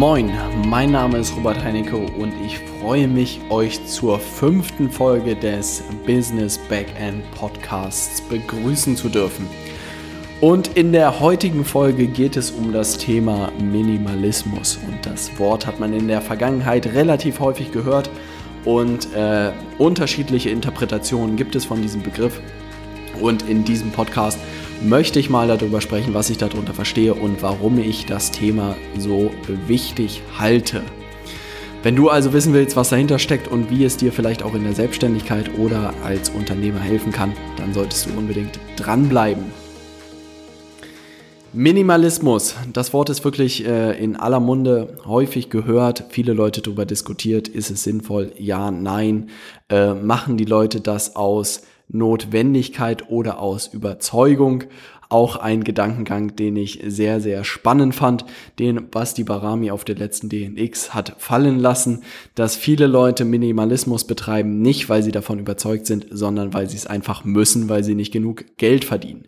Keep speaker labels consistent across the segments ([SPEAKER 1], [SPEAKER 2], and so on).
[SPEAKER 1] Moin, mein Name ist Robert Heinecke und ich freue mich, euch zur fünften Folge des Business Backend Podcasts begrüßen zu dürfen. Und in der heutigen Folge geht es um das Thema Minimalismus. Und das Wort hat man in der Vergangenheit relativ häufig gehört und äh, unterschiedliche Interpretationen gibt es von diesem Begriff. Und in diesem Podcast möchte ich mal darüber sprechen, was ich darunter verstehe und warum ich das Thema so wichtig halte. Wenn du also wissen willst, was dahinter steckt und wie es dir vielleicht auch in der Selbstständigkeit oder als Unternehmer helfen kann, dann solltest du unbedingt dranbleiben. Minimalismus, das Wort ist wirklich äh, in aller Munde häufig gehört, viele Leute darüber diskutiert, ist es sinnvoll, ja, nein, äh, machen die Leute das aus Notwendigkeit oder aus Überzeugung. Auch ein Gedankengang, den ich sehr, sehr spannend fand, den Basti Barami auf der letzten DNX hat fallen lassen, dass viele Leute Minimalismus betreiben, nicht weil sie davon überzeugt sind, sondern weil sie es einfach müssen, weil sie nicht genug Geld verdienen.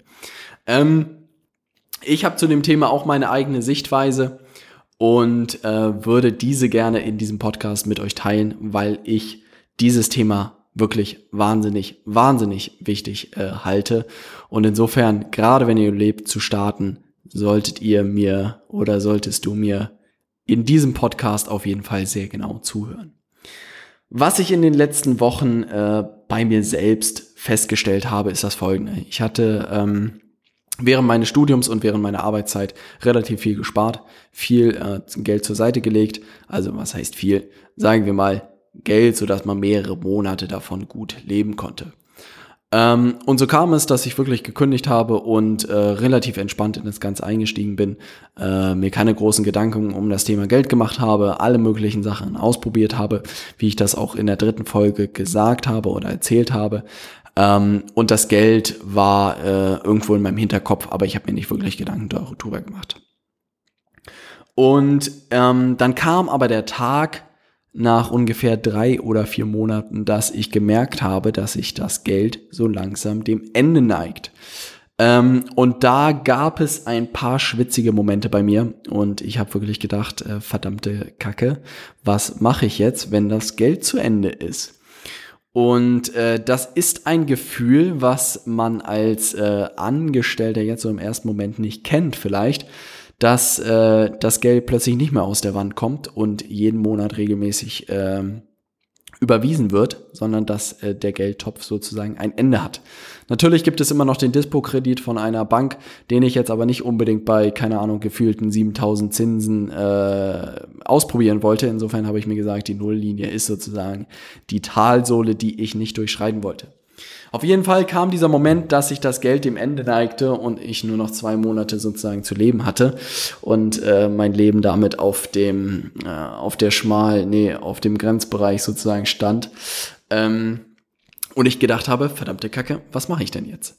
[SPEAKER 1] Ähm, ich habe zu dem Thema auch meine eigene Sichtweise und äh, würde diese gerne in diesem Podcast mit euch teilen, weil ich dieses Thema wirklich wahnsinnig, wahnsinnig wichtig äh, halte. Und insofern, gerade wenn ihr lebt, zu starten, solltet ihr mir oder solltest du mir in diesem Podcast auf jeden Fall sehr genau zuhören. Was ich in den letzten Wochen äh, bei mir selbst festgestellt habe, ist das folgende. Ich hatte ähm, während meines Studiums und während meiner Arbeitszeit relativ viel gespart, viel äh, Geld zur Seite gelegt. Also was heißt viel? Sagen wir mal Geld, sodass man mehrere Monate davon gut leben konnte. Ähm, und so kam es, dass ich wirklich gekündigt habe und äh, relativ entspannt in das Ganze eingestiegen bin, äh, mir keine großen Gedanken um das Thema Geld gemacht habe, alle möglichen Sachen ausprobiert habe, wie ich das auch in der dritten Folge gesagt habe oder erzählt habe. Ähm, und das Geld war äh, irgendwo in meinem Hinterkopf, aber ich habe mir nicht wirklich Gedanken darüber gemacht. Und ähm, dann kam aber der Tag, nach ungefähr drei oder vier Monaten, dass ich gemerkt habe, dass sich das Geld so langsam dem Ende neigt. Ähm, und da gab es ein paar schwitzige Momente bei mir und ich habe wirklich gedacht, äh, verdammte Kacke, was mache ich jetzt, wenn das Geld zu Ende ist? Und äh, das ist ein Gefühl, was man als äh, Angestellter jetzt so im ersten Moment nicht kennt vielleicht dass äh, das Geld plötzlich nicht mehr aus der Wand kommt und jeden Monat regelmäßig äh, überwiesen wird, sondern dass äh, der Geldtopf sozusagen ein Ende hat. Natürlich gibt es immer noch den Dispo-Kredit von einer Bank, den ich jetzt aber nicht unbedingt bei, keine Ahnung, gefühlten 7000 Zinsen äh, ausprobieren wollte. Insofern habe ich mir gesagt, die Nulllinie ist sozusagen die Talsohle, die ich nicht durchschreiten wollte. Auf jeden Fall kam dieser Moment, dass sich das Geld dem Ende neigte und ich nur noch zwei Monate sozusagen zu leben hatte und äh, mein Leben damit auf dem, äh, auf der Schmal, nee, auf dem Grenzbereich sozusagen stand. Ähm, und ich gedacht habe, verdammte Kacke, was mache ich denn jetzt?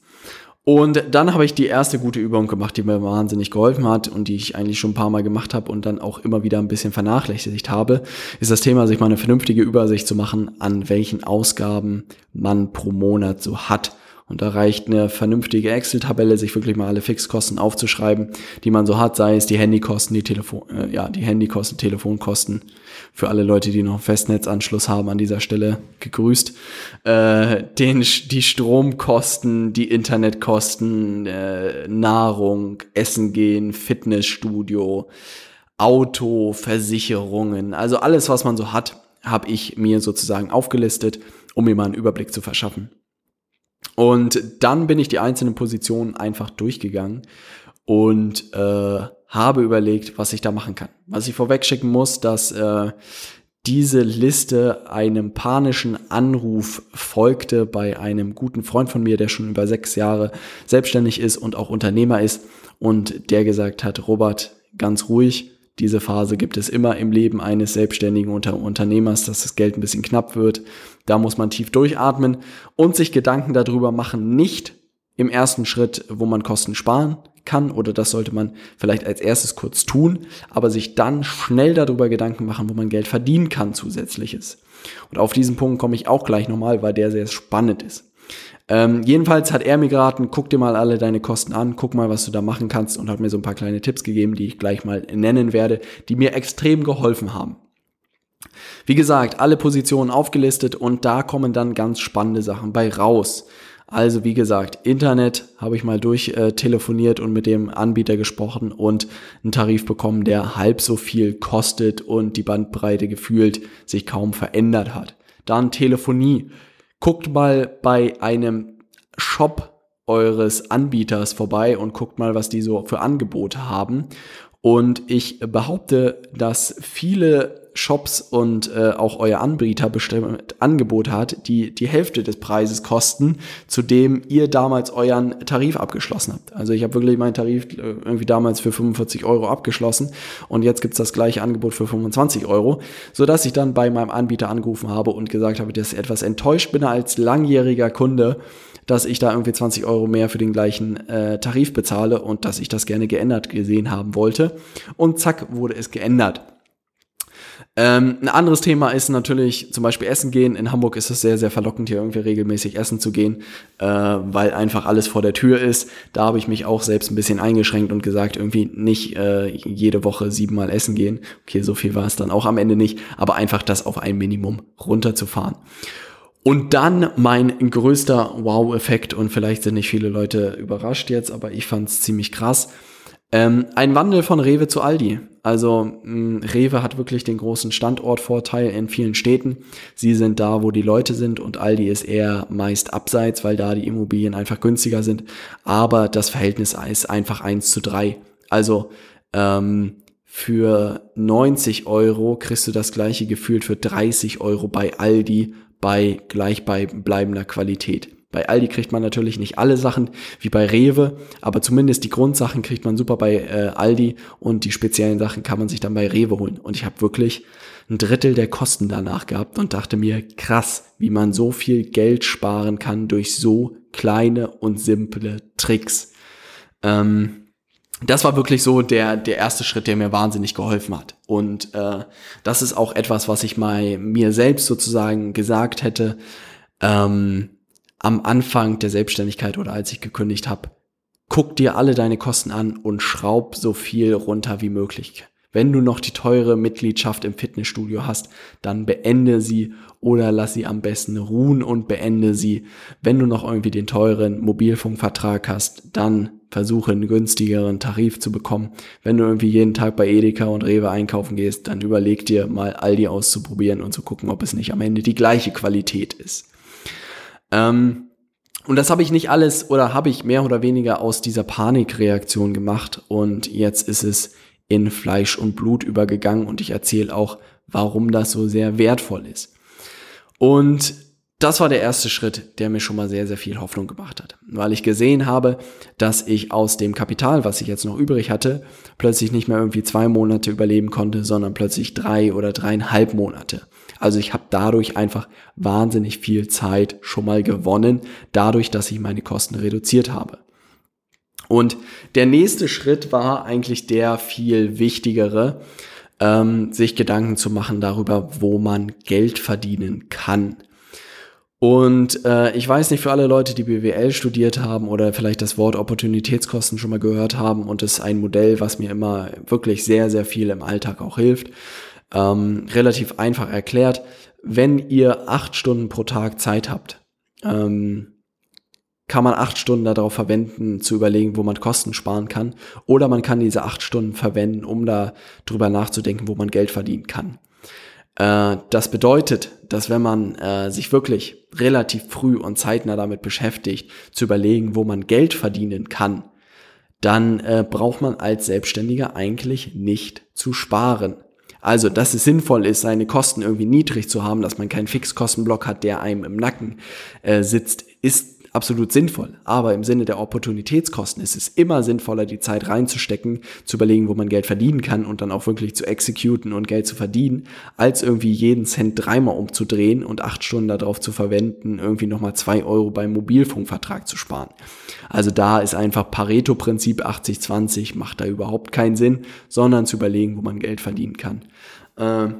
[SPEAKER 1] Und dann habe ich die erste gute Übung gemacht, die mir wahnsinnig geholfen hat und die ich eigentlich schon ein paar Mal gemacht habe und dann auch immer wieder ein bisschen vernachlässigt habe, ist das Thema, sich mal eine vernünftige Übersicht zu machen, an welchen Ausgaben man pro Monat so hat. Und da reicht eine vernünftige Excel-Tabelle, sich wirklich mal alle Fixkosten aufzuschreiben, die man so hat, sei es die Handykosten, die Telefon, äh, ja, die Handykosten, Telefonkosten. Für alle Leute, die noch einen Festnetzanschluss haben, an dieser Stelle gegrüßt. Äh, den, die Stromkosten, die Internetkosten, äh, Nahrung, Essen gehen, Fitnessstudio, Auto, Versicherungen, also alles, was man so hat, habe ich mir sozusagen aufgelistet, um mir mal einen Überblick zu verschaffen. Und dann bin ich die einzelnen Positionen einfach durchgegangen und äh, habe überlegt, was ich da machen kann. Was ich vorweg schicken muss, dass äh, diese Liste einem panischen Anruf folgte bei einem guten Freund von mir, der schon über sechs Jahre selbstständig ist und auch Unternehmer ist und der gesagt hat, Robert, ganz ruhig, diese Phase gibt es immer im Leben eines selbstständigen Unter Unternehmers, dass das Geld ein bisschen knapp wird. Da muss man tief durchatmen und sich Gedanken darüber machen, nicht im ersten Schritt, wo man Kosten sparen kann oder das sollte man vielleicht als erstes kurz tun, aber sich dann schnell darüber Gedanken machen, wo man Geld verdienen kann zusätzliches. Und auf diesen Punkt komme ich auch gleich nochmal, weil der sehr spannend ist. Ähm, jedenfalls hat er mir geraten, guck dir mal alle deine Kosten an, guck mal, was du da machen kannst und hat mir so ein paar kleine Tipps gegeben, die ich gleich mal nennen werde, die mir extrem geholfen haben. Wie gesagt, alle Positionen aufgelistet und da kommen dann ganz spannende Sachen bei raus. Also wie gesagt, Internet habe ich mal durchtelefoniert äh, und mit dem Anbieter gesprochen und einen Tarif bekommen, der halb so viel kostet und die Bandbreite gefühlt sich kaum verändert hat. Dann Telefonie. Guckt mal bei einem Shop eures Anbieters vorbei und guckt mal, was die so für Angebote haben. Und ich behaupte, dass viele Shops und äh, auch euer Anbieter bestimmt Angebot hat, die die Hälfte des Preises kosten, zu dem ihr damals euren Tarif abgeschlossen habt. Also ich habe wirklich meinen Tarif äh, irgendwie damals für 45 Euro abgeschlossen und jetzt gibt's das gleiche Angebot für 25 Euro, sodass ich dann bei meinem Anbieter angerufen habe und gesagt habe, dass ich etwas enttäuscht bin als langjähriger Kunde, dass ich da irgendwie 20 Euro mehr für den gleichen äh, Tarif bezahle und dass ich das gerne geändert gesehen haben wollte. Und zack, wurde es geändert. Ähm, ein anderes Thema ist natürlich zum Beispiel Essen gehen. In Hamburg ist es sehr, sehr verlockend, hier irgendwie regelmäßig essen zu gehen, äh, weil einfach alles vor der Tür ist. Da habe ich mich auch selbst ein bisschen eingeschränkt und gesagt, irgendwie nicht äh, jede Woche siebenmal essen gehen. Okay, so viel war es dann auch am Ende nicht, aber einfach das auf ein Minimum runterzufahren. Und dann mein größter Wow-Effekt, und vielleicht sind nicht viele Leute überrascht jetzt, aber ich fand es ziemlich krass. Ähm, ein Wandel von Rewe zu Aldi. Also mh, Rewe hat wirklich den großen Standortvorteil in vielen Städten. Sie sind da, wo die Leute sind und Aldi ist eher meist abseits, weil da die Immobilien einfach günstiger sind. Aber das Verhältnis ist einfach eins zu drei. Also ähm, für 90 Euro kriegst du das gleiche gefühlt für 30 Euro bei Aldi bei gleich bei bleibender Qualität. Bei Aldi kriegt man natürlich nicht alle Sachen wie bei Rewe, aber zumindest die Grundsachen kriegt man super bei äh, Aldi und die speziellen Sachen kann man sich dann bei Rewe holen. Und ich habe wirklich ein Drittel der Kosten danach gehabt und dachte mir, krass, wie man so viel Geld sparen kann durch so kleine und simple Tricks. Ähm, das war wirklich so der, der erste Schritt, der mir wahnsinnig geholfen hat. Und äh, das ist auch etwas, was ich mal mir selbst sozusagen gesagt hätte ähm, am Anfang der Selbstständigkeit oder als ich gekündigt habe. Guck dir alle deine Kosten an und schraub so viel runter wie möglich. Wenn du noch die teure Mitgliedschaft im Fitnessstudio hast, dann beende sie oder lass sie am besten ruhen und beende sie. Wenn du noch irgendwie den teuren Mobilfunkvertrag hast, dann versuche einen günstigeren Tarif zu bekommen. Wenn du irgendwie jeden Tag bei Edeka und Rewe einkaufen gehst, dann überleg dir mal Aldi auszuprobieren und zu gucken, ob es nicht am Ende die gleiche Qualität ist. Ähm, und das habe ich nicht alles oder habe ich mehr oder weniger aus dieser Panikreaktion gemacht und jetzt ist es in Fleisch und Blut übergegangen und ich erzähle auch, warum das so sehr wertvoll ist. Und das war der erste Schritt, der mir schon mal sehr, sehr viel Hoffnung gemacht hat, weil ich gesehen habe, dass ich aus dem Kapital, was ich jetzt noch übrig hatte, plötzlich nicht mehr irgendwie zwei Monate überleben konnte, sondern plötzlich drei oder dreieinhalb Monate. Also ich habe dadurch einfach wahnsinnig viel Zeit schon mal gewonnen, dadurch, dass ich meine Kosten reduziert habe. Und der nächste Schritt war eigentlich der viel wichtigere, ähm, sich Gedanken zu machen darüber, wo man Geld verdienen kann. Und äh, ich weiß nicht, für alle Leute, die BWL studiert haben oder vielleicht das Wort Opportunitätskosten schon mal gehört haben und es ist ein Modell, was mir immer wirklich sehr, sehr viel im Alltag auch hilft. Ähm, relativ einfach erklärt, wenn ihr acht Stunden pro Tag Zeit habt, ähm, kann man acht Stunden darauf verwenden, zu überlegen, wo man Kosten sparen kann. Oder man kann diese acht Stunden verwenden, um da drüber nachzudenken, wo man Geld verdienen kann. Äh, das bedeutet, dass wenn man äh, sich wirklich relativ früh und zeitnah damit beschäftigt, zu überlegen, wo man Geld verdienen kann, dann äh, braucht man als Selbstständiger eigentlich nicht zu sparen. Also, dass es sinnvoll ist, seine Kosten irgendwie niedrig zu haben, dass man keinen Fixkostenblock hat, der einem im Nacken äh, sitzt, ist absolut sinnvoll. Aber im Sinne der Opportunitätskosten ist es immer sinnvoller, die Zeit reinzustecken, zu überlegen, wo man Geld verdienen kann und dann auch wirklich zu exekuten und Geld zu verdienen, als irgendwie jeden Cent dreimal umzudrehen und acht Stunden darauf zu verwenden, irgendwie nochmal zwei Euro beim Mobilfunkvertrag zu sparen. Also da ist einfach Pareto-Prinzip 80-20 macht da überhaupt keinen Sinn, sondern zu überlegen, wo man Geld verdienen kann. Ähm,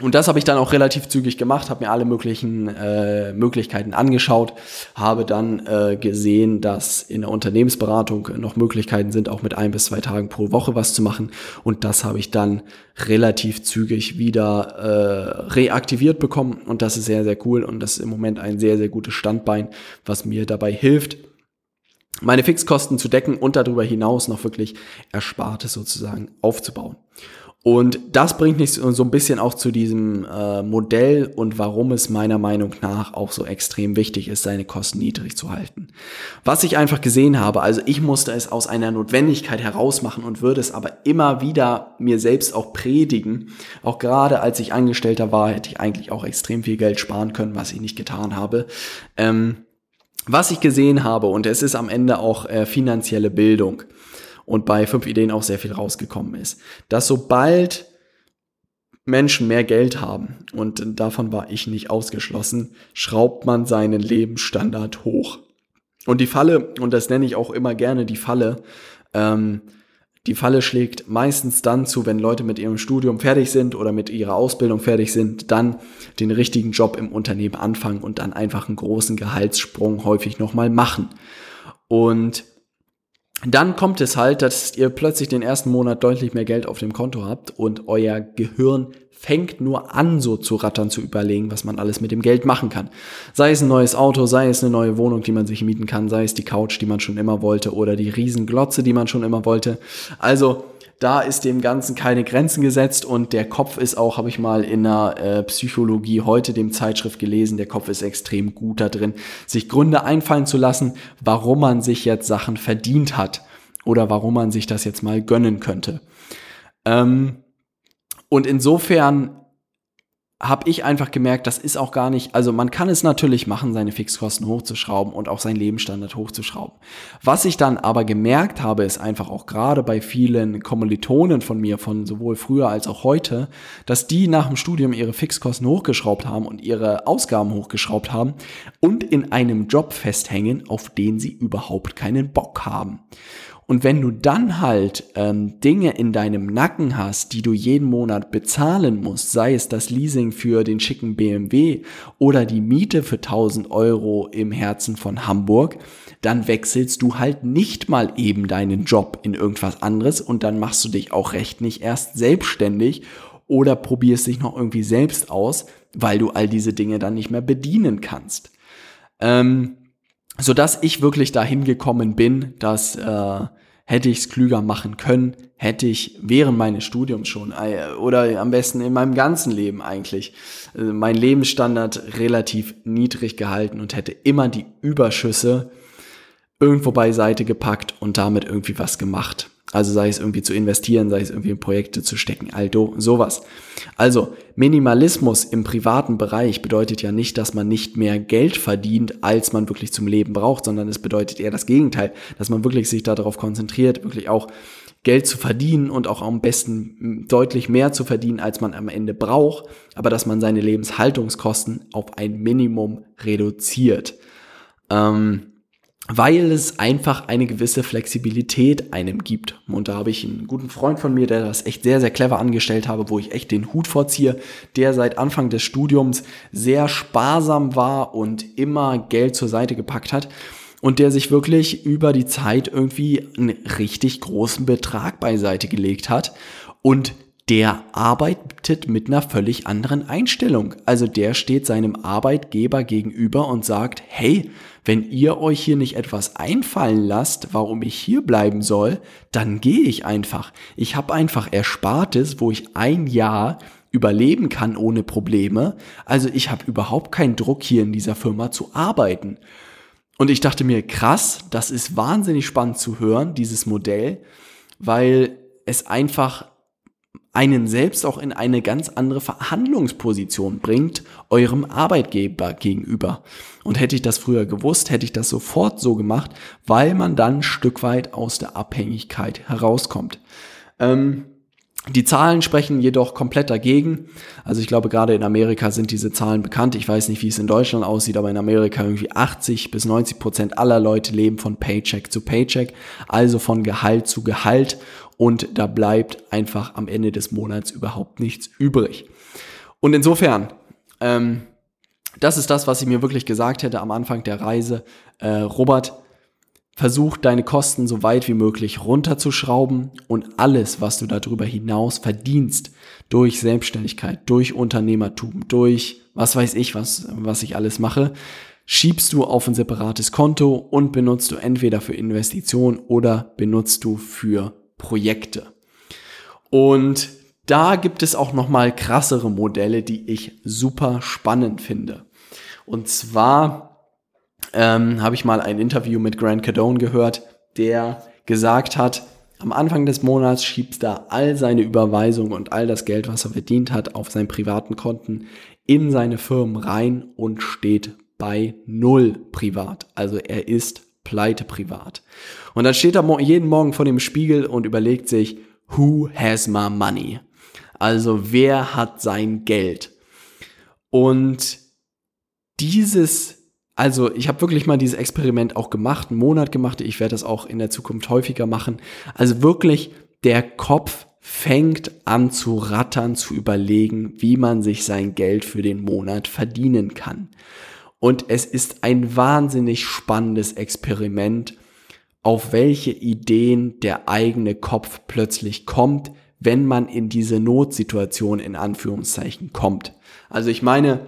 [SPEAKER 1] Und das habe ich dann auch relativ zügig gemacht, habe mir alle möglichen äh, Möglichkeiten angeschaut, habe dann äh, gesehen, dass in der Unternehmensberatung noch Möglichkeiten sind, auch mit ein bis zwei Tagen pro Woche was zu machen. Und das habe ich dann relativ zügig wieder äh, reaktiviert bekommen. Und das ist sehr, sehr cool. Und das ist im Moment ein sehr, sehr gutes Standbein, was mir dabei hilft, meine Fixkosten zu decken und darüber hinaus noch wirklich Erspartes sozusagen aufzubauen. Und das bringt mich so ein bisschen auch zu diesem äh, Modell und warum es meiner Meinung nach auch so extrem wichtig ist, seine Kosten niedrig zu halten. Was ich einfach gesehen habe, also ich musste es aus einer Notwendigkeit herausmachen und würde es aber immer wieder mir selbst auch predigen. Auch gerade als ich Angestellter war, hätte ich eigentlich auch extrem viel Geld sparen können, was ich nicht getan habe. Ähm, was ich gesehen habe, und es ist am Ende auch äh, finanzielle Bildung und bei fünf Ideen auch sehr viel rausgekommen ist. Dass sobald Menschen mehr Geld haben, und davon war ich nicht ausgeschlossen, schraubt man seinen Lebensstandard hoch. Und die Falle, und das nenne ich auch immer gerne die Falle, ähm, die Falle schlägt meistens dann zu, wenn Leute mit ihrem Studium fertig sind oder mit ihrer Ausbildung fertig sind, dann den richtigen Job im Unternehmen anfangen und dann einfach einen großen Gehaltssprung häufig nochmal machen. Und dann kommt es halt, dass ihr plötzlich den ersten Monat deutlich mehr Geld auf dem Konto habt und euer Gehirn fängt nur an, so zu rattern, zu überlegen, was man alles mit dem Geld machen kann. Sei es ein neues Auto, sei es eine neue Wohnung, die man sich mieten kann, sei es die Couch, die man schon immer wollte oder die Riesenglotze, die man schon immer wollte. Also da ist dem Ganzen keine Grenzen gesetzt und der Kopf ist auch, habe ich mal in der äh, Psychologie heute dem Zeitschrift gelesen, der Kopf ist extrem gut da drin, sich Gründe einfallen zu lassen, warum man sich jetzt Sachen verdient hat oder warum man sich das jetzt mal gönnen könnte. Ähm, und insofern habe ich einfach gemerkt, das ist auch gar nicht, also man kann es natürlich machen, seine Fixkosten hochzuschrauben und auch seinen Lebensstandard hochzuschrauben. Was ich dann aber gemerkt habe, ist einfach auch gerade bei vielen Kommilitonen von mir, von sowohl früher als auch heute, dass die nach dem Studium ihre Fixkosten hochgeschraubt haben und ihre Ausgaben hochgeschraubt haben und in einem Job festhängen, auf den sie überhaupt keinen Bock haben. Und wenn du dann halt ähm, Dinge in deinem Nacken hast, die du jeden Monat bezahlen musst, sei es das Leasing für den schicken BMW oder die Miete für 1000 Euro im Herzen von Hamburg, dann wechselst du halt nicht mal eben deinen Job in irgendwas anderes und dann machst du dich auch recht nicht erst selbstständig oder probierst dich noch irgendwie selbst aus, weil du all diese Dinge dann nicht mehr bedienen kannst. Ähm, so dass ich wirklich dahin gekommen bin, dass äh, hätte ich es klüger machen können, hätte ich während meines Studiums schon äh, oder am besten in meinem ganzen Leben eigentlich äh, mein Lebensstandard relativ niedrig gehalten und hätte immer die Überschüsse irgendwo beiseite gepackt und damit irgendwie was gemacht. Also sei es irgendwie zu investieren, sei es irgendwie in Projekte zu stecken, also sowas. Also Minimalismus im privaten Bereich bedeutet ja nicht, dass man nicht mehr Geld verdient, als man wirklich zum Leben braucht, sondern es bedeutet eher das Gegenteil, dass man wirklich sich darauf konzentriert, wirklich auch Geld zu verdienen und auch am besten deutlich mehr zu verdienen, als man am Ende braucht, aber dass man seine Lebenshaltungskosten auf ein Minimum reduziert. Ähm, weil es einfach eine gewisse Flexibilität einem gibt. Und da habe ich einen guten Freund von mir, der das echt sehr, sehr clever angestellt habe, wo ich echt den Hut vorziehe, der seit Anfang des Studiums sehr sparsam war und immer Geld zur Seite gepackt hat und der sich wirklich über die Zeit irgendwie einen richtig großen Betrag beiseite gelegt hat und der arbeitet mit einer völlig anderen Einstellung. Also der steht seinem Arbeitgeber gegenüber und sagt, hey, wenn ihr euch hier nicht etwas einfallen lasst, warum ich hier bleiben soll, dann gehe ich einfach. Ich habe einfach Erspartes, wo ich ein Jahr überleben kann ohne Probleme. Also ich habe überhaupt keinen Druck hier in dieser Firma zu arbeiten. Und ich dachte mir, krass, das ist wahnsinnig spannend zu hören, dieses Modell, weil es einfach einen selbst auch in eine ganz andere Verhandlungsposition bringt, eurem Arbeitgeber gegenüber. Und hätte ich das früher gewusst, hätte ich das sofort so gemacht, weil man dann ein Stück weit aus der Abhängigkeit herauskommt. Ähm, die Zahlen sprechen jedoch komplett dagegen. Also ich glaube, gerade in Amerika sind diese Zahlen bekannt. Ich weiß nicht, wie es in Deutschland aussieht, aber in Amerika irgendwie 80 bis 90 Prozent aller Leute leben von Paycheck zu Paycheck, also von Gehalt zu Gehalt und da bleibt einfach am Ende des Monats überhaupt nichts übrig. Und insofern, ähm, das ist das, was ich mir wirklich gesagt hätte am Anfang der Reise. Äh, Robert, versuch deine Kosten so weit wie möglich runterzuschrauben und alles, was du darüber hinaus verdienst, durch Selbstständigkeit, durch Unternehmertum, durch was weiß ich, was, was ich alles mache, schiebst du auf ein separates Konto und benutzt du entweder für Investitionen oder benutzt du für Projekte. Und da gibt es auch noch mal krassere Modelle, die ich super spannend finde. Und zwar ähm, habe ich mal ein Interview mit Grant Cardone gehört, der gesagt hat, am Anfang des Monats schiebt er all seine Überweisungen und all das Geld, was er verdient hat, auf seinen privaten Konten in seine Firmen rein und steht bei null privat. Also er ist pleite privat. Und dann steht er jeden Morgen vor dem Spiegel und überlegt sich, who has my money? Also wer hat sein Geld? Und dieses, also ich habe wirklich mal dieses Experiment auch gemacht, einen Monat gemacht, ich werde das auch in der Zukunft häufiger machen. Also wirklich, der Kopf fängt an zu rattern, zu überlegen, wie man sich sein Geld für den Monat verdienen kann. Und es ist ein wahnsinnig spannendes Experiment, auf welche Ideen der eigene Kopf plötzlich kommt, wenn man in diese Notsituation in Anführungszeichen kommt. Also ich meine,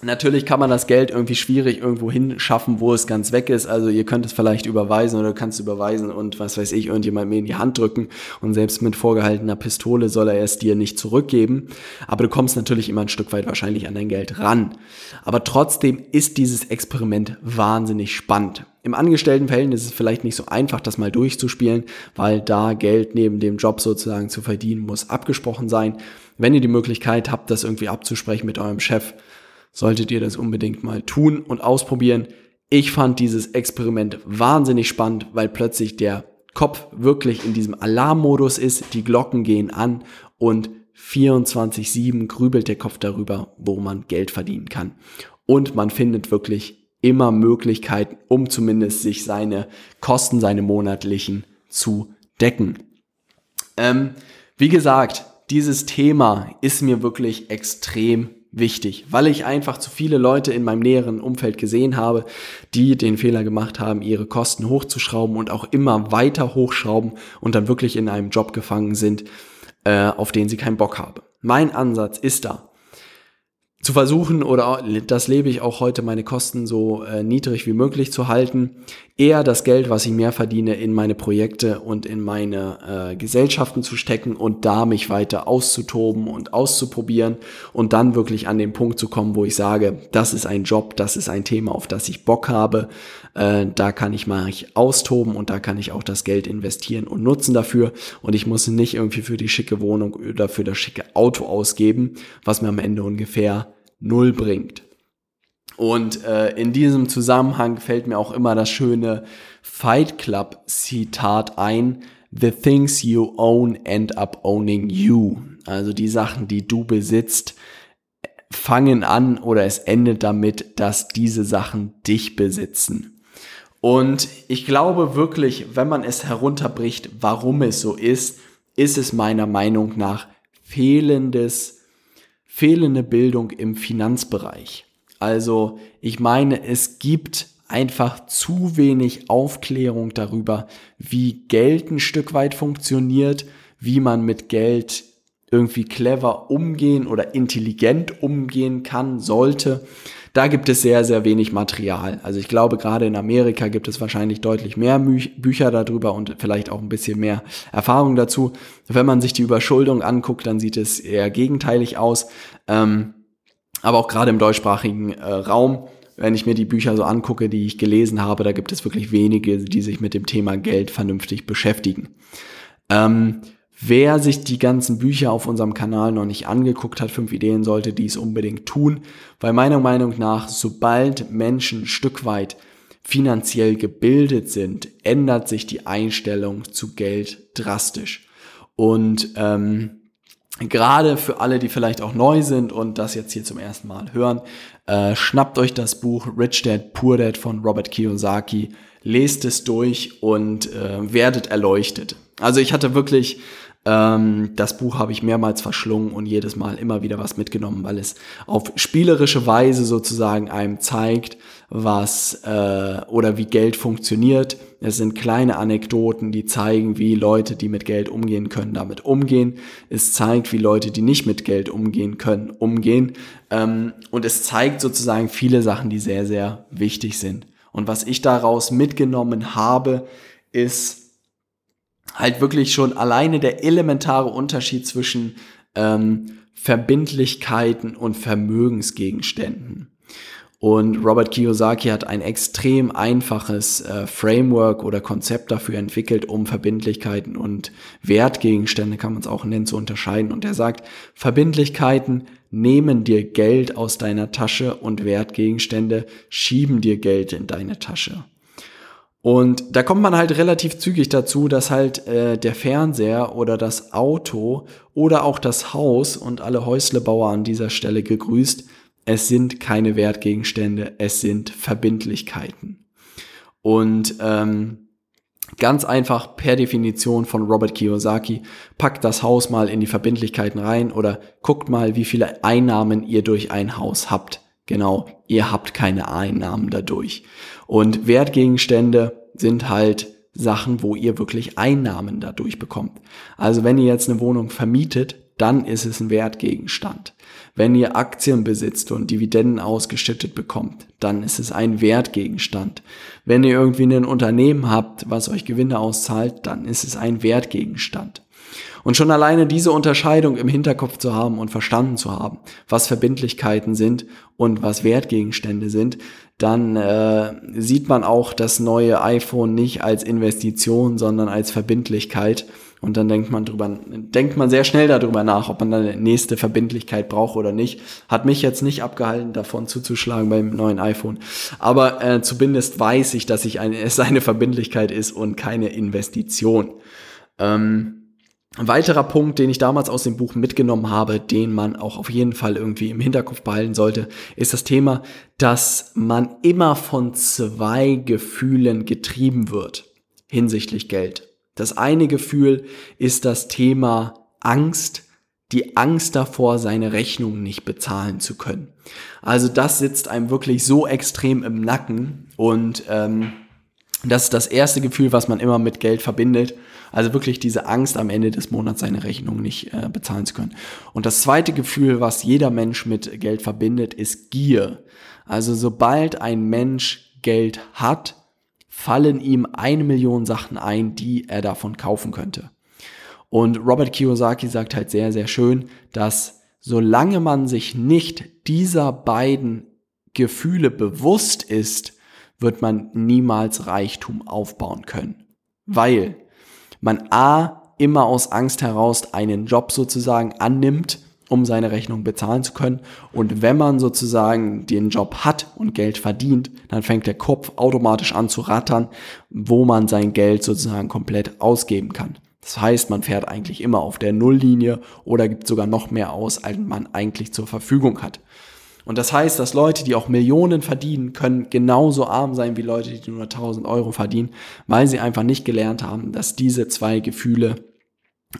[SPEAKER 1] Natürlich kann man das Geld irgendwie schwierig irgendwo hinschaffen, wo es ganz weg ist. Also ihr könnt es vielleicht überweisen oder kannst überweisen und was weiß ich, irgendjemand mir in die Hand drücken und selbst mit vorgehaltener Pistole soll er es dir nicht zurückgeben. Aber du kommst natürlich immer ein Stück weit wahrscheinlich an dein Geld ran. Aber trotzdem ist dieses Experiment wahnsinnig spannend. Im Angestelltenverhältnis ist es vielleicht nicht so einfach, das mal durchzuspielen, weil da Geld neben dem Job sozusagen zu verdienen muss abgesprochen sein. Wenn ihr die Möglichkeit habt, das irgendwie abzusprechen mit eurem Chef, solltet ihr das unbedingt mal tun und ausprobieren. Ich fand dieses Experiment wahnsinnig spannend, weil plötzlich der Kopf wirklich in diesem Alarmmodus ist, die Glocken gehen an und 24-7 grübelt der Kopf darüber, wo man Geld verdienen kann. Und man findet wirklich immer Möglichkeiten, um zumindest sich seine Kosten, seine monatlichen zu decken. Ähm, wie gesagt, dieses Thema ist mir wirklich extrem wichtig, weil ich einfach zu viele Leute in meinem näheren Umfeld gesehen habe, die den Fehler gemacht haben, ihre Kosten hochzuschrauben und auch immer weiter hochschrauben und dann wirklich in einem Job gefangen sind, äh, auf den sie keinen Bock haben. Mein Ansatz ist da, zu versuchen oder das lebe ich auch heute, meine Kosten so äh, niedrig wie möglich zu halten. Eher das Geld, was ich mehr verdiene, in meine Projekte und in meine äh, Gesellschaften zu stecken und da mich weiter auszutoben und auszuprobieren und dann wirklich an den Punkt zu kommen, wo ich sage, das ist ein Job, das ist ein Thema, auf das ich Bock habe. Äh, da kann ich mal austoben und da kann ich auch das Geld investieren und nutzen dafür. Und ich muss nicht irgendwie für die schicke Wohnung oder für das schicke Auto ausgeben, was mir am Ende ungefähr null bringt. Und äh, in diesem Zusammenhang fällt mir auch immer das schöne Fight Club Zitat ein. The things you own end up owning you. Also die Sachen, die du besitzt, fangen an oder es endet damit, dass diese Sachen dich besitzen. Und ich glaube wirklich, wenn man es herunterbricht, warum es so ist, ist es meiner Meinung nach fehlendes fehlende Bildung im Finanzbereich. Also ich meine, es gibt einfach zu wenig Aufklärung darüber, wie Geld ein Stück weit funktioniert, wie man mit Geld irgendwie clever umgehen oder intelligent umgehen kann, sollte da gibt es sehr, sehr wenig Material. Also ich glaube, gerade in Amerika gibt es wahrscheinlich deutlich mehr Bücher darüber und vielleicht auch ein bisschen mehr Erfahrung dazu. Wenn man sich die Überschuldung anguckt, dann sieht es eher gegenteilig aus. Ähm, aber auch gerade im deutschsprachigen äh, Raum, wenn ich mir die Bücher so angucke, die ich gelesen habe, da gibt es wirklich wenige, die sich mit dem Thema Geld vernünftig beschäftigen. Ähm, Wer sich die ganzen Bücher auf unserem Kanal noch nicht angeguckt hat, fünf Ideen, sollte dies unbedingt tun, weil meiner Meinung nach, sobald Menschen ein Stück weit finanziell gebildet sind, ändert sich die Einstellung zu Geld drastisch. Und ähm, gerade für alle, die vielleicht auch neu sind und das jetzt hier zum ersten Mal hören, äh, schnappt euch das Buch Rich Dad Poor Dad von Robert Kiyosaki, lest es durch und äh, werdet erleuchtet. Also ich hatte wirklich Ähm, das Buch habe ich mehrmals verschlungen und jedes Mal immer wieder was mitgenommen, weil es auf spielerische Weise sozusagen einem zeigt, was äh, oder wie Geld funktioniert. Es sind kleine Anekdoten, die zeigen, wie Leute, die mit Geld umgehen können, damit umgehen. Es zeigt, wie Leute, die nicht mit Geld umgehen können, umgehen. Ähm, und es zeigt sozusagen viele Sachen, die sehr, sehr wichtig sind. Und was ich daraus mitgenommen habe, ist halt wirklich schon alleine der elementare Unterschied zwischen ähm, Verbindlichkeiten und Vermögensgegenständen. Und Robert Kiyosaki hat ein extrem einfaches äh, Framework oder Konzept dafür entwickelt, um Verbindlichkeiten und Wertgegenstände, kann man es auch nennen, zu unterscheiden. Und er sagt, Verbindlichkeiten nehmen dir Geld aus deiner Tasche und Wertgegenstände schieben dir Geld in deine Tasche. Und da kommt man halt relativ zügig dazu, dass halt äh, der Fernseher oder das Auto oder auch das Haus und alle Häuslebauer an dieser Stelle gegrüßt es sind keine Wertgegenstände, es sind Verbindlichkeiten. Und ähm, ganz einfach per Definition von Robert Kiyosaki, packt das Haus mal in die Verbindlichkeiten rein oder guckt mal, wie viele Einnahmen ihr durch ein Haus habt. Genau, ihr habt keine Einnahmen dadurch. Und Wertgegenstände sind halt Sachen, wo ihr wirklich Einnahmen dadurch bekommt. Also wenn ihr jetzt eine Wohnung vermietet, dann ist es ein Wertgegenstand. Wenn ihr Aktien besitzt und Dividenden ausgeschüttet bekommt, dann ist es ein Wertgegenstand. Wenn ihr irgendwie ein Unternehmen habt, was euch Gewinne auszahlt, dann ist es ein Wertgegenstand. Und schon alleine diese Unterscheidung im Hinterkopf zu haben und verstanden zu haben, was Verbindlichkeiten sind und was Wertgegenstände sind, dann äh, sieht man auch das neue iPhone nicht als Investition, sondern als Verbindlichkeit und dann denkt man drüber, denkt man sehr schnell darüber nach, ob man eine nächste Verbindlichkeit braucht oder nicht. Hat mich jetzt nicht abgehalten, davon zuzuschlagen beim neuen iPhone. Aber äh, zumindest weiß ich, dass ich eine, es eine Verbindlichkeit ist und keine Investition. Ähm, ein weiterer Punkt, den ich damals aus dem Buch mitgenommen habe, den man auch auf jeden Fall irgendwie im Hinterkopf behalten sollte, ist das Thema, dass man immer von zwei Gefühlen getrieben wird hinsichtlich Geld. Das eine Gefühl ist das Thema Angst, die Angst davor, seine Rechnung nicht bezahlen zu können. Also das sitzt einem wirklich so extrem im Nacken und ähm, das ist das erste Gefühl, was man immer mit Geld verbindet. Also wirklich diese Angst, am Ende des Monats seine Rechnung nicht äh, bezahlen zu können. Und das zweite Gefühl, was jeder Mensch mit Geld verbindet, ist Gier. Also sobald ein Mensch Geld hat, fallen ihm eine Million Sachen ein, die er davon kaufen könnte. Und Robert Kiyosaki sagt halt sehr, sehr schön, dass solange man sich nicht dieser beiden Gefühle bewusst ist, wird man niemals Reichtum aufbauen können. Weil man A immer aus Angst heraus einen Job sozusagen annimmt, um seine Rechnung bezahlen zu können. Und wenn man sozusagen den Job hat und Geld verdient, dann fängt der Kopf automatisch an zu rattern, wo man sein Geld sozusagen komplett ausgeben kann. Das heißt, man fährt eigentlich immer auf der Nulllinie oder gibt sogar noch mehr aus, als man eigentlich zur Verfügung hat. Und das heißt, dass Leute, die auch Millionen verdienen, können genauso arm sein wie Leute, die nur 1000 Euro verdienen, weil sie einfach nicht gelernt haben, dass diese zwei Gefühle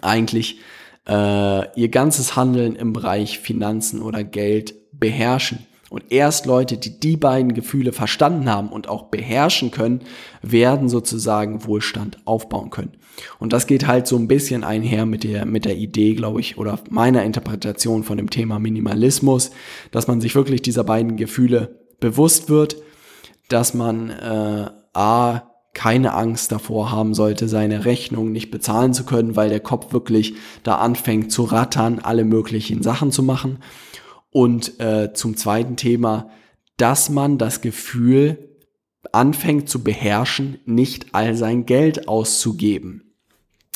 [SPEAKER 1] eigentlich äh, ihr ganzes Handeln im Bereich Finanzen oder Geld beherrschen. Und erst Leute, die die beiden Gefühle verstanden haben und auch beherrschen können, werden sozusagen Wohlstand aufbauen können. Und das geht halt so ein bisschen einher mit der, mit der Idee, glaube ich, oder meiner Interpretation von dem Thema Minimalismus, dass man sich wirklich dieser beiden Gefühle bewusst wird, dass man äh, A, keine Angst davor haben sollte, seine Rechnung nicht bezahlen zu können, weil der Kopf wirklich da anfängt zu rattern, alle möglichen Sachen zu machen. Und äh, zum zweiten Thema, dass man das Gefühl anfängt zu beherrschen, nicht all sein Geld auszugeben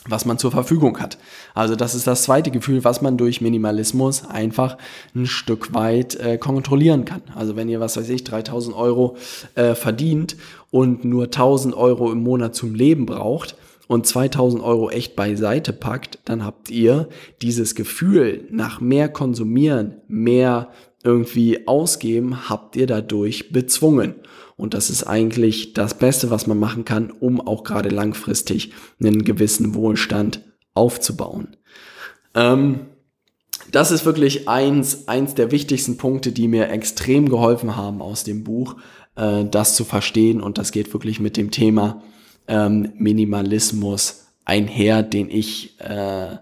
[SPEAKER 1] was man zur Verfügung hat. Also das ist das zweite Gefühl, was man durch Minimalismus einfach ein Stück weit äh, kontrollieren kann. Also wenn ihr, was weiß ich, 3000 Euro äh, verdient und nur 1000 Euro im Monat zum Leben braucht und 2000 Euro echt beiseite packt, dann habt ihr dieses Gefühl nach mehr konsumieren, mehr irgendwie ausgeben, habt ihr dadurch bezwungen. Und das ist eigentlich das Beste, was man machen kann, um auch gerade langfristig einen gewissen Wohlstand aufzubauen. Ähm, das ist wirklich eins, eins der wichtigsten Punkte, die mir extrem geholfen haben aus dem Buch, äh, das zu verstehen. Und das geht wirklich mit dem Thema ähm, Minimalismus einher, den ich äh,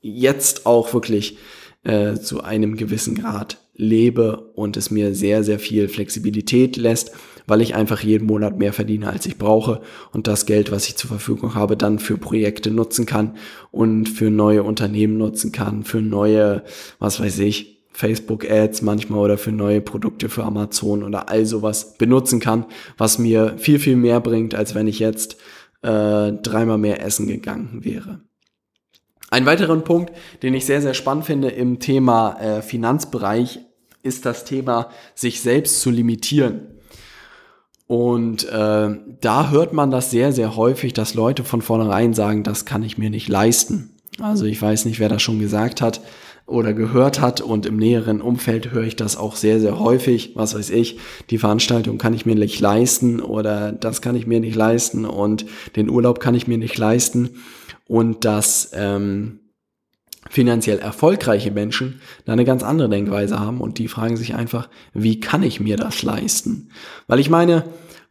[SPEAKER 1] jetzt auch wirklich äh, zu einem gewissen Grad lebe und es mir sehr, sehr viel Flexibilität lässt, weil ich einfach jeden Monat mehr verdiene, als ich brauche und das Geld, was ich zur Verfügung habe, dann für Projekte nutzen kann und für neue Unternehmen nutzen kann, für neue, was weiß ich, Facebook-Ads manchmal oder für neue Produkte für Amazon oder all sowas benutzen kann, was mir viel, viel mehr bringt, als wenn ich jetzt äh, dreimal mehr essen gegangen wäre. Ein weiterer Punkt, den ich sehr, sehr spannend finde im Thema äh, Finanzbereich, ist das Thema, sich selbst zu limitieren. Und äh, da hört man das sehr, sehr häufig, dass Leute von vornherein sagen, das kann ich mir nicht leisten. Also ich weiß nicht, wer das schon gesagt hat oder gehört hat und im näheren Umfeld höre ich das auch sehr, sehr häufig. Was weiß ich, die Veranstaltung kann ich mir nicht leisten oder das kann ich mir nicht leisten und den Urlaub kann ich mir nicht leisten und dass ähm, finanziell erfolgreiche Menschen da eine ganz andere Denkweise haben und die fragen sich einfach, wie kann ich mir das leisten? Weil ich meine,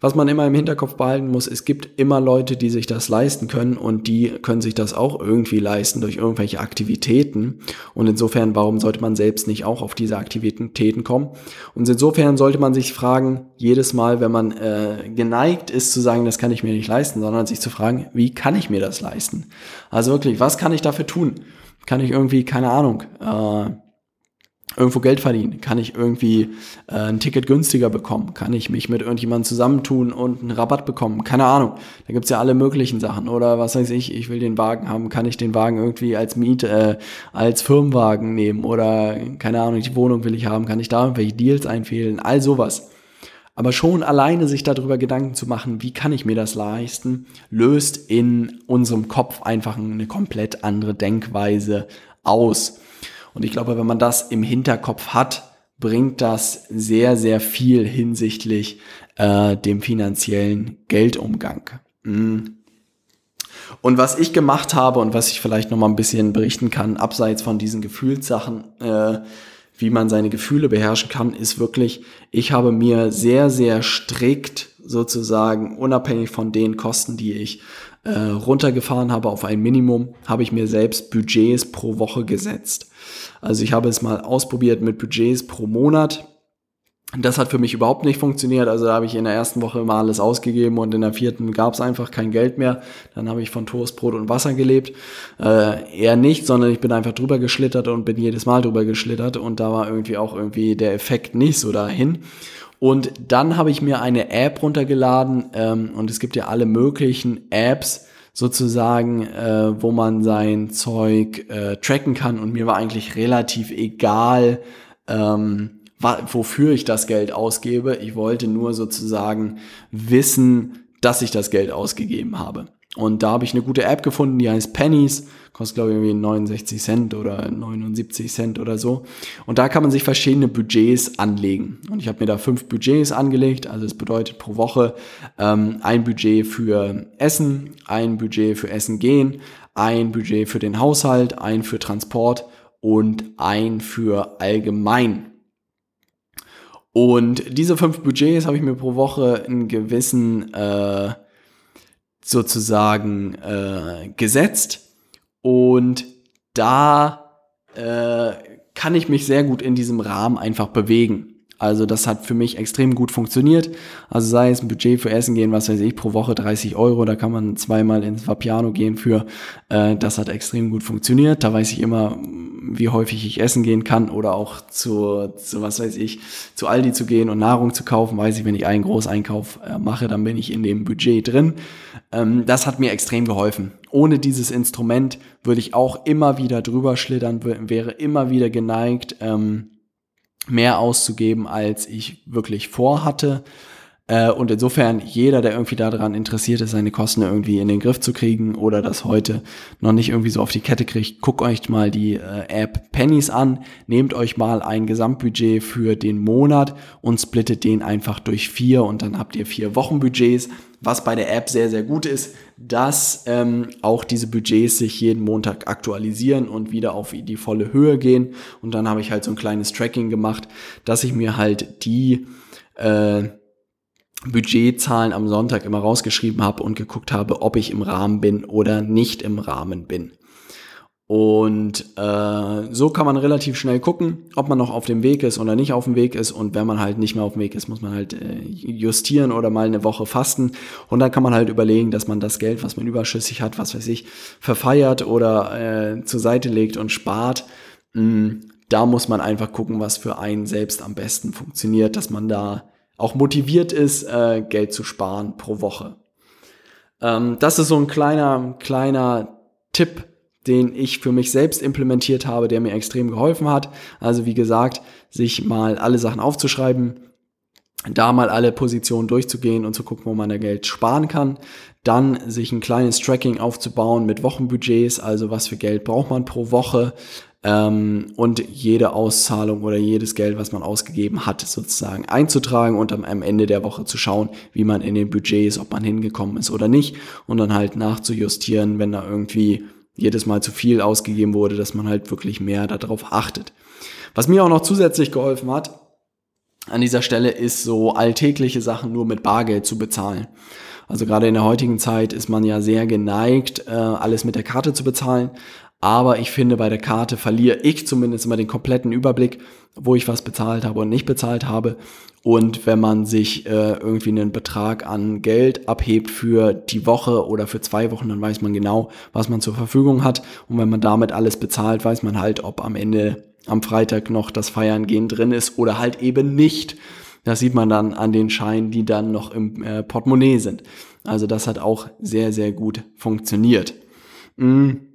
[SPEAKER 1] was man immer im Hinterkopf behalten muss, es gibt immer Leute, die sich das leisten können und die können sich das auch irgendwie leisten durch irgendwelche Aktivitäten. Und insofern, warum sollte man selbst nicht auch auf diese Aktivitäten kommen? Und insofern sollte man sich fragen, jedes Mal, wenn man äh, geneigt ist zu sagen, das kann ich mir nicht leisten, sondern sich zu fragen, wie kann ich mir das leisten? Also wirklich, was kann ich dafür tun? Kann ich irgendwie, keine Ahnung, äh, irgendwo Geld verdienen? Kann ich irgendwie äh, ein Ticket günstiger bekommen? Kann ich mich mit irgendjemandem zusammentun und einen Rabatt bekommen? Keine Ahnung. Da gibt's ja alle möglichen Sachen. Oder was weiß ich, ich will den Wagen haben, kann ich den Wagen irgendwie als Miet, äh, als Firmenwagen nehmen? Oder keine Ahnung, die Wohnung will ich haben, kann ich da irgendwelche Deals einfehlen? All sowas. Aber schon alleine sich darüber Gedanken zu machen, wie kann ich mir das leisten, löst in unserem Kopf einfach eine komplett andere Denkweise aus. Und ich glaube, wenn man das im Hinterkopf hat, bringt das sehr, sehr viel hinsichtlich äh, dem finanziellen Geldumgang. Mhm. Und was ich gemacht habe und was ich vielleicht noch mal ein bisschen berichten kann, abseits von diesen Gefühlssachen, äh, wie man seine Gefühle beherrschen kann, ist wirklich, ich habe mir sehr, sehr strikt sozusagen, unabhängig von den Kosten, die ich äh, runtergefahren habe auf ein Minimum, habe ich mir selbst Budgets pro Woche gesetzt. Also ich habe es mal ausprobiert mit Budgets pro Monat. Das hat für mich überhaupt nicht funktioniert. Also da habe ich in der ersten Woche mal alles ausgegeben und in der vierten gab es einfach kein Geld mehr. Dann habe ich von Toast, Brot und Wasser gelebt. Äh, eher nicht, sondern ich bin einfach drüber geschlittert und bin jedes Mal drüber geschlittert und da war irgendwie auch irgendwie der Effekt nicht so dahin. Und dann habe ich mir eine App runtergeladen ähm, und es gibt ja alle möglichen Apps, sozusagen, äh, wo man sein Zeug äh, tracken kann. Und mir war eigentlich relativ egal, ähm, wofür ich das Geld ausgebe. Ich wollte nur sozusagen wissen, dass ich das Geld ausgegeben habe. Und da habe ich eine gute App gefunden, die heißt Pennies kostet glaube ich irgendwie 69 Cent oder 79 Cent oder so. Und da kann man sich verschiedene Budgets anlegen. Und ich habe mir da fünf Budgets angelegt. Also es bedeutet pro Woche ähm, ein Budget für Essen, ein Budget für Essen gehen, ein Budget für den Haushalt, ein für Transport und ein für allgemein. Und diese fünf Budgets habe ich mir pro Woche einen gewissen äh, sozusagen äh, gesetzt und da äh, kann ich mich sehr gut in diesem Rahmen einfach bewegen. Also das hat für mich extrem gut funktioniert. Also sei es ein Budget für Essen gehen, was weiß ich, pro Woche 30 Euro, da kann man zweimal ins Vapiano gehen für. Äh, das hat extrem gut funktioniert. Da weiß ich immer, wie häufig ich essen gehen kann oder auch zu, zu was weiß ich, zu Aldi zu gehen und Nahrung zu kaufen. Weiß ich, wenn ich einen Großeinkauf äh, mache, dann bin ich in dem Budget drin. Ähm, das hat mir extrem geholfen. Ohne dieses Instrument würde ich auch immer wieder drüber schlittern, wäre immer wieder geneigt, ähm, mehr auszugeben, als ich wirklich vorhatte. Äh, und insofern, jeder, der irgendwie daran interessiert ist, seine Kosten irgendwie in den Griff zu kriegen oder das heute noch nicht irgendwie so auf die Kette kriegt, guckt euch mal die äh, App Pennies an, nehmt euch mal ein Gesamtbudget für den Monat und splittet den einfach durch vier und dann habt ihr vier Wochenbudgets Was bei der App sehr, sehr gut ist, dass ähm, auch diese Budgets sich jeden Montag aktualisieren und wieder auf die volle Höhe gehen. Und dann habe ich halt so ein kleines Tracking gemacht, dass ich mir halt die äh, Budgetzahlen am Sonntag immer rausgeschrieben habe und geguckt habe, ob ich im Rahmen bin oder nicht im Rahmen bin. Und äh, so kann man relativ schnell gucken, ob man noch auf dem Weg ist oder nicht auf dem Weg ist. Und wenn man halt nicht mehr auf dem Weg ist, muss man halt äh, justieren oder mal eine Woche fasten. Und dann kann man halt überlegen, dass man das Geld, was man überschüssig hat, was weiß ich, verfeiert oder äh, zur Seite legt und spart. Mm, da muss man einfach gucken, was für einen selbst am besten funktioniert, dass man da auch motiviert ist, äh, Geld zu sparen pro Woche. Ähm, das ist so ein kleiner, kleiner Tipp, den ich für mich selbst implementiert habe, der mir extrem geholfen hat. Also wie gesagt, sich mal alle Sachen aufzuschreiben, da mal alle Positionen durchzugehen und zu gucken, wo man da Geld sparen kann. Dann sich ein kleines Tracking aufzubauen mit Wochenbudgets, also was für Geld braucht man pro Woche, ähm, und jede Auszahlung oder jedes Geld, was man ausgegeben hat, sozusagen einzutragen und am, Ende der Woche zu schauen, wie man in den Budgets, ob man hingekommen ist oder nicht und dann halt nachzujustieren, wenn da irgendwie jedes Mal zu viel ausgegeben wurde, dass man halt wirklich mehr darauf achtet. Was mir auch noch zusätzlich geholfen hat, an dieser Stelle ist so alltägliche Sachen nur mit Bargeld zu bezahlen. Also gerade in der heutigen Zeit ist man ja sehr geneigt, äh, alles mit der Karte zu bezahlen. Aber ich finde, bei der Karte verliere ich zumindest immer den kompletten Überblick, wo ich was bezahlt habe und nicht bezahlt habe. Und wenn man sich äh, irgendwie einen Betrag an Geld abhebt für die Woche oder für zwei Wochen, dann weiß man genau, was man zur Verfügung hat. Und wenn man damit alles bezahlt, weiß man halt, ob am Ende am Freitag noch das Feiern gehen drin ist oder halt eben nicht. Das sieht man dann an den Scheinen, die dann noch im äh, Portemonnaie sind. Also das hat auch sehr, sehr gut funktioniert. Mm.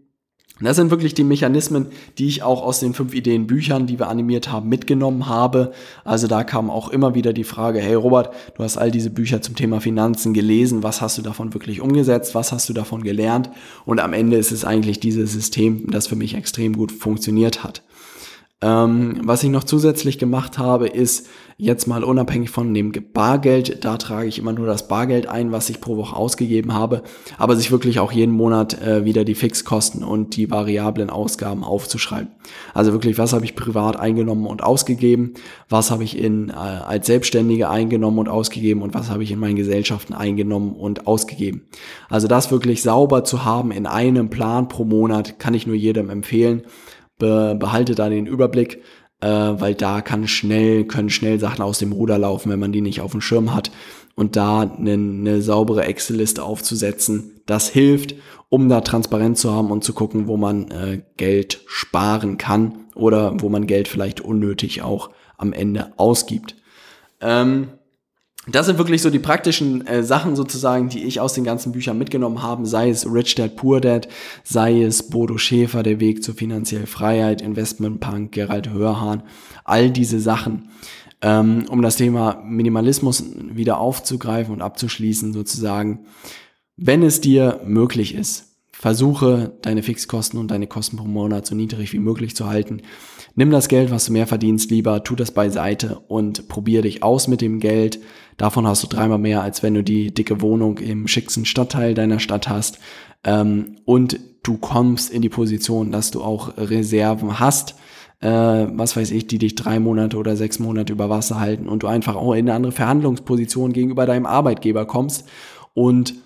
[SPEAKER 1] Das sind wirklich die Mechanismen, die ich auch aus den fünf Ideen Büchern, die wir animiert haben, mitgenommen habe. Also da kam auch immer wieder die Frage, hey Robert, du hast all diese Bücher zum Thema Finanzen gelesen, was hast du davon wirklich umgesetzt, was hast du davon gelernt? Und am Ende ist es eigentlich dieses System, das für mich extrem gut funktioniert hat. Ähm, was ich noch zusätzlich gemacht habe, ist jetzt mal unabhängig von dem Bargeld, da trage ich immer nur das Bargeld ein, was ich pro Woche ausgegeben habe, aber sich wirklich auch jeden Monat äh, wieder die Fixkosten und die variablen Ausgaben aufzuschreiben. Also wirklich, was habe ich privat eingenommen und ausgegeben, was habe ich in, äh, als Selbstständige eingenommen und ausgegeben und was habe ich in meinen Gesellschaften eingenommen und ausgegeben. Also das wirklich sauber zu haben in einem Plan pro Monat, kann ich nur jedem empfehlen be behalte da den Überblick, äh, weil da kann schnell, können schnell Sachen aus dem Ruder laufen, wenn man die nicht auf dem Schirm hat. Und da eine, eine saubere Excel-Liste aufzusetzen, das hilft, um da transparent zu haben und zu gucken, wo man äh, Geld sparen kann oder wo man Geld vielleicht unnötig auch am Ende ausgibt. Ähm, das sind wirklich so die praktischen äh, Sachen sozusagen, die ich aus den ganzen Büchern mitgenommen habe, sei es Rich Dad Poor Dad, sei es Bodo Schäfer, der Weg zur finanziellen Freiheit, Investment Punk, Gerald Hörhahn, all diese Sachen, ähm, um das Thema Minimalismus wieder aufzugreifen und abzuschließen sozusagen. Wenn es dir möglich ist, versuche deine Fixkosten und deine Kosten pro Monat so niedrig wie möglich zu halten. Nimm das Geld, was du mehr verdienst, lieber, tu das beiseite und probier dich aus mit dem Geld. Davon hast du dreimal mehr, als wenn du die dicke Wohnung im schicksten Stadtteil deiner Stadt hast. Ähm, und du kommst in die Position, dass du auch Reserven hast, äh, was weiß ich, die dich drei Monate oder sechs Monate über Wasser halten und du einfach auch in eine andere Verhandlungsposition gegenüber deinem Arbeitgeber kommst und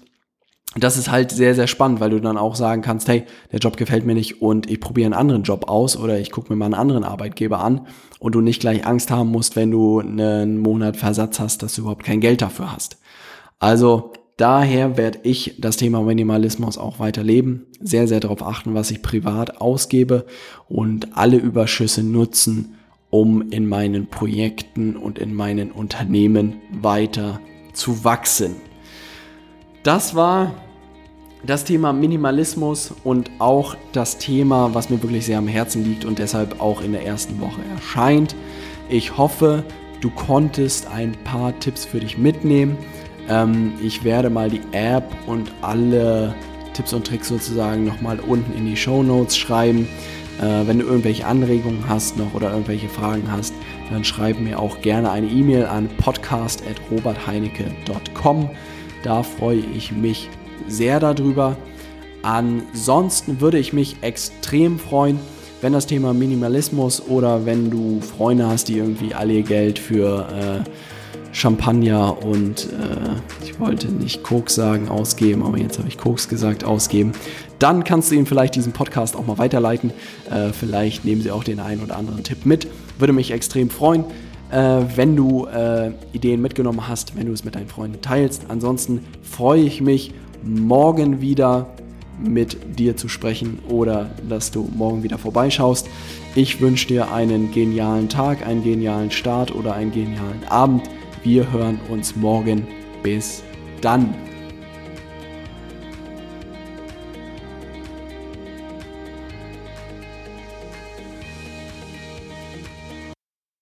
[SPEAKER 1] das ist halt sehr, sehr spannend, weil du dann auch sagen kannst, hey, der Job gefällt mir nicht und ich probiere einen anderen Job aus oder ich gucke mir mal einen anderen Arbeitgeber an und du nicht gleich Angst haben musst, wenn du einen Monat Versatz hast, dass du überhaupt kein Geld dafür hast. Also daher werde ich das Thema Minimalismus auch weiterleben, sehr, sehr darauf achten, was ich privat ausgebe und alle Überschüsse nutzen, um in meinen Projekten und in meinen Unternehmen weiter zu wachsen. Das war das Thema Minimalismus und auch das Thema, was mir wirklich sehr am Herzen liegt und deshalb auch in der ersten Woche erscheint. Ich hoffe, du konntest ein paar Tipps für dich mitnehmen. Ähm, ich werde mal die App und alle Tipps und Tricks sozusagen nochmal unten in die Show Notes schreiben. Äh, wenn du irgendwelche Anregungen hast noch oder irgendwelche Fragen hast, dann schreib mir auch gerne eine E-Mail an podcast.robertheinecke.com. Da freue ich mich sehr darüber. Ansonsten würde ich mich extrem freuen, wenn das Thema Minimalismus oder wenn du Freunde hast, die irgendwie alle ihr Geld für äh, Champagner und äh, ich wollte nicht Koks sagen, ausgeben, aber jetzt habe ich Koks gesagt, ausgeben. Dann kannst du ihnen vielleicht diesen Podcast auch mal weiterleiten. Äh, vielleicht nehmen sie auch den einen oder anderen Tipp mit. Würde mich extrem freuen, äh, wenn du äh, Ideen mitgenommen hast, wenn du es mit deinen Freunden teilst. Ansonsten freue ich mich morgen wieder mit dir zu sprechen oder dass du morgen wieder vorbeischaust. Ich wünsche dir einen genialen Tag, einen genialen Start oder einen genialen Abend. Wir hören uns morgen. Bis dann.